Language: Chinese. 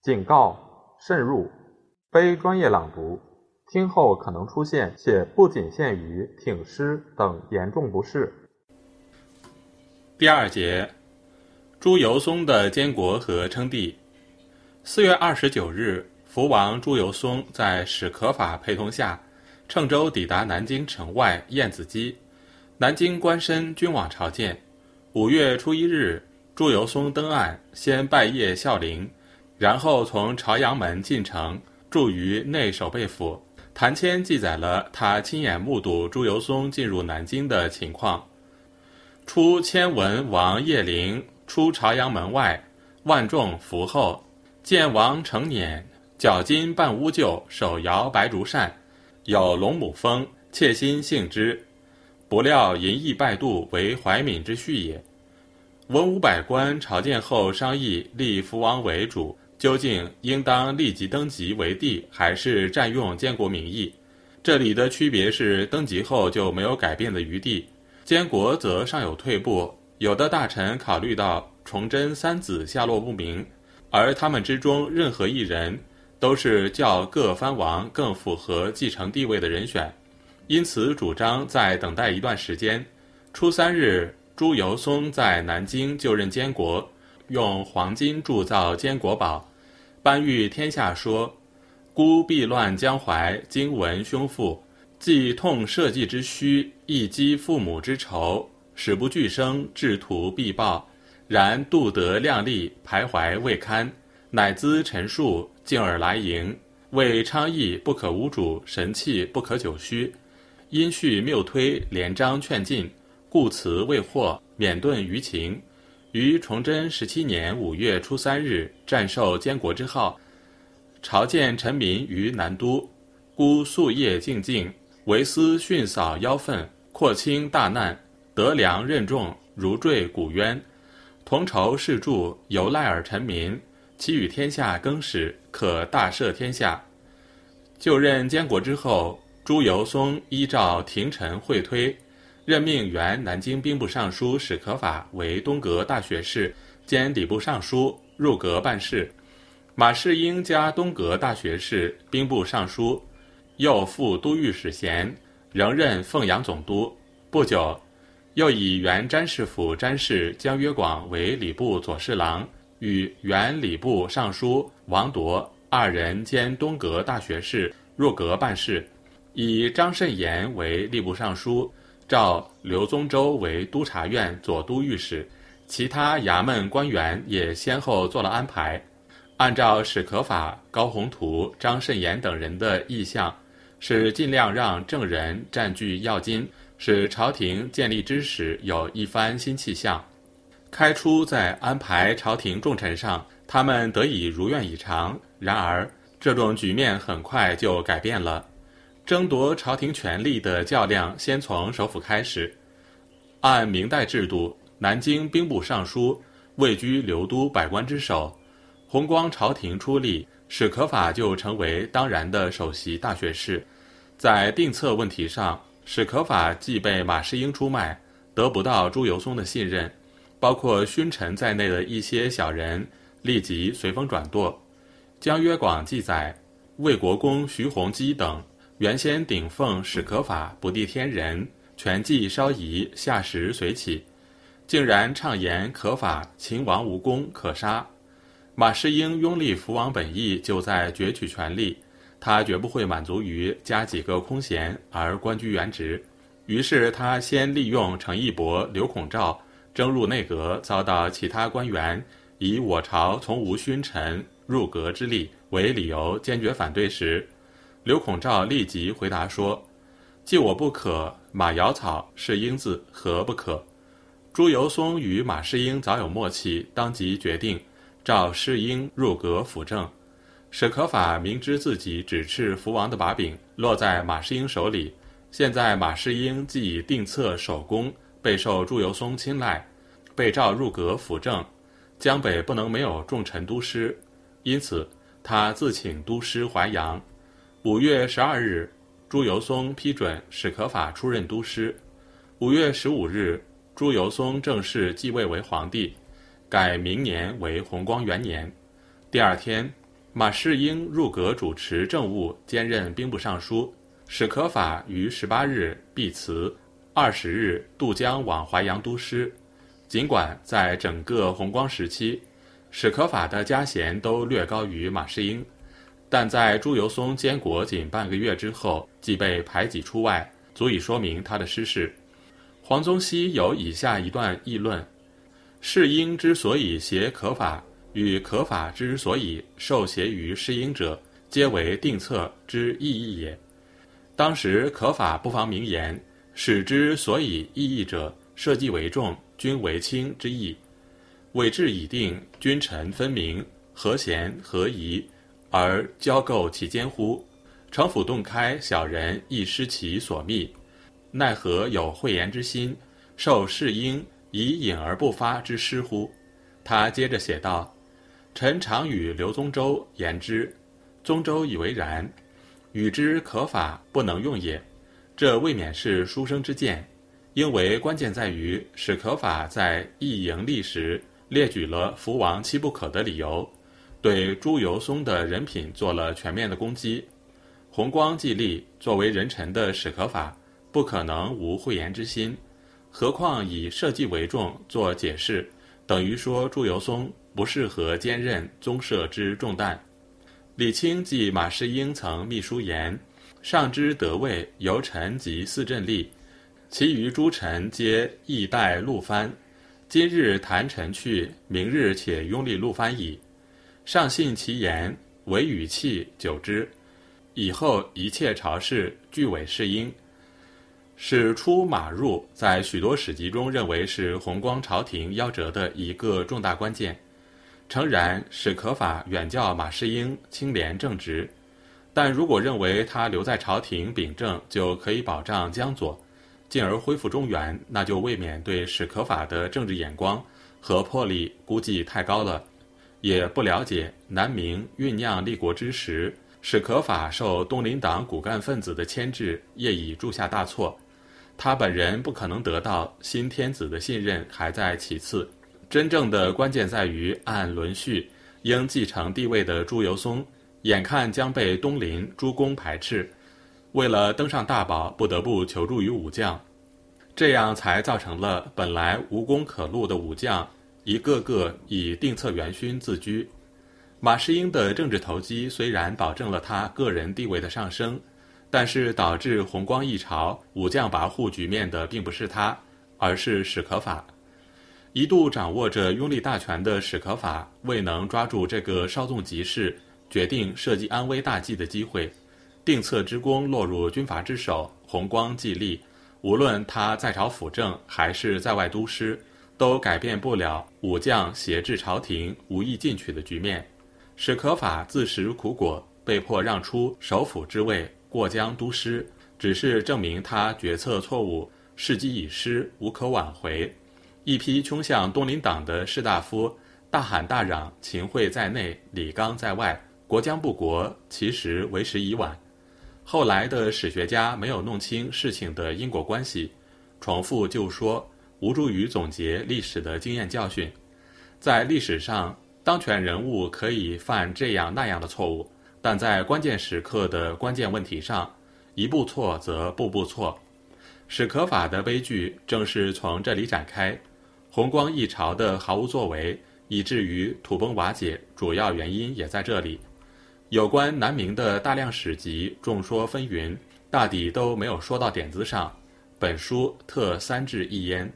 警告：慎入，非专业朗读，听后可能出现且不仅限于挺尸等严重不适。第二节，朱由崧的监国和称帝。四月二十九日，福王朱由崧在史可法陪同下，乘舟抵达南京城外燕子矶。南京官绅均往朝见。五月初一日，朱由崧登岸，先拜谒孝陵，然后从朝阳门进城，住于内守备府。谭谦记载了他亲眼目睹朱由崧进入南京的情况。初，迁文王叶陵出朝阳门外，万众伏后，见王成辇，脚金半乌桕，手摇白竹扇，有龙母风，切心幸之。不料淫逸拜度，为怀敏之婿也。文武百官朝见后商议，立福王为主，究竟应当立即登基为帝，还是占用监国名义？这里的区别是，登基后就没有改变的余地。监国则尚有退步，有的大臣考虑到崇祯三子下落不明，而他们之中任何一人都是较各藩王更符合继承地位的人选，因此主张再等待一段时间。初三日，朱由崧在南京就任监国，用黄金铸造坚国宝，颁谕天下说：“孤避乱江淮，今闻兄父。”既痛社稷之虚，亦积父母之仇，使不俱生，志图必报。然度德量力，徘徊未堪，乃兹陈述，进而来迎。为昌邑不可无主，神器不可久虚。因序谬推，连章劝进，故辞未获，免遁于情。于崇祯十七年五月初三日，战受监国之号，朝见臣民于南都，孤夙夜静静。为思训扫妖愤，扩清大难，得良任重，如坠古渊。同筹事助，由赖尔臣民，其与天下更始，可大赦天下。就任监国之后，朱由崧依照廷臣会推，任命原南京兵部尚书史可法为东阁大学士兼礼部尚书，入阁办事。马士英加东阁大学士、兵部尚书。又复都御史衔，仍任凤阳总督。不久，又以原詹事府詹事江约广为礼部左侍郎，与原礼部尚书王铎二人兼东阁大学士，入阁办事。以张慎言为吏部尚书，召刘宗周为督察院左都御史。其他衙门官员也先后做了安排。按照史可法、高宏图、张慎言等人的意向。是尽量让证人占据要津，使朝廷建立之时有一番新气象。开初在安排朝廷重臣上，他们得以如愿以偿。然而，这种局面很快就改变了。争夺朝廷权力的较量先从首府开始。按明代制度，南京兵部尚书位居留都百官之首，弘光朝廷出力。史可法就成为当然的首席大学士，在定策问题上，史可法既被马士英出卖，得不到朱由崧的信任，包括勋臣在内的一些小人立即随风转舵。江约广记载，魏国公徐弘基等原先顶奉史可法不地天人，权计稍移，下时随起，竟然畅言可法秦王无功，可杀。马士英拥立福王本意就在攫取权力，他绝不会满足于加几个空衔而官居原职。于是他先利用程义伯、刘孔照征入内阁，遭到其他官员以我朝从无勋臣入阁之力为理由坚决反对时，刘孔照立即回答说：“既我不可，马瑶草是英字何不可？”朱由崧与马士英早有默契，当即决定。召世英入阁辅政，史可法明知自己指斥福王的把柄落在马士英手里，现在马士英既已定策守功，备受朱由崧青睐，被召入阁辅政，江北不能没有重臣督师，因此他自请督师淮阳。五月十二日，朱由崧批准史可法出任都师。五月十五日，朱由崧正式继位为皇帝。改明年为弘光元年，第二天，马士英入阁主持政务，兼任兵部尚书。史可法于十八日避辞，二十日渡江往淮阳都师。尽管在整个弘光时期，史可法的家衔都略高于马士英，但在朱由崧监国仅半个月之后即被排挤出外，足以说明他的失势。黄宗羲有以下一段议论：士英之所以挟可法，与可法之所以受挟于士英者，皆为定策之意义也。当时可法不妨明言，使之所以异义者，社稷为重，君为轻之意。委制已定，君臣分明，何贤何疑，而交构其间乎？城府洞开，小人亦失其所觅。奈何有讳言之心，受世应以隐而不发之失乎？他接着写道：“臣常与刘宗周言之，宗周以为然。”与之可法不能用也，这未免是书生之见。因为关键在于史可法在议营历时列举了福王七不可的理由，对朱由崧的人品做了全面的攻击。弘光既立，作为人臣的史可法不可能无讳言之心，何况以社稷为重做解释，等于说朱由崧不适合兼任宗社之重担。李清记马士英曾秘书言：“上之得位，由臣及四镇立，其余诸臣皆亦待陆藩。今日谈臣去，明日且拥立陆藩矣。上信其言，唯语气久之。以后一切朝事俱委士英。使出马入，在许多史籍中认为是弘光朝廷夭折的一个重大关键。”诚然，史可法远较马士英清廉正直，但如果认为他留在朝廷秉政就可以保障江左，进而恢复中原，那就未免对史可法的政治眼光和魄力估计太高了。也不了解南明酝酿立国之时，史可法受东林党骨干分子的牵制，业已铸下大错。他本人不可能得到新天子的信任，还在其次。真正的关键在于，按轮序应继承帝位的朱由崧，眼看将被东林诸公排斥，为了登上大宝，不得不求助于武将，这样才造成了本来无功可录的武将一个个以定策元勋自居。马士英的政治投机虽然保证了他个人地位的上升，但是导致弘光一朝武将跋扈局面的并不是他，而是史可法。一度掌握着拥立大权的史可法未能抓住这个稍纵即逝、决定社稷安危大计的机会，定策之功落入军阀之手，弘光既立，无论他在朝辅政还是在外督师，都改变不了武将挟制朝廷、无意进取的局面。史可法自食苦果，被迫让出首辅之位，过江督师，只是证明他决策错误，时机已失，无可挽回。一批冲向东林党的士大夫大喊大嚷：“秦桧在内，李纲在外，国将不国。”其实为时已晚。后来的史学家没有弄清事情的因果关系，重复旧说，无助于总结历史的经验教训。在历史上，当权人物可以犯这样那样的错误，但在关键时刻的关键问题上，一步错则步步错。史可法的悲剧正是从这里展开。弘光一朝的毫无作为，以至于土崩瓦解，主要原因也在这里。有关南明的大量史籍众说纷纭，大抵都没有说到点子上。本书特三至一焉。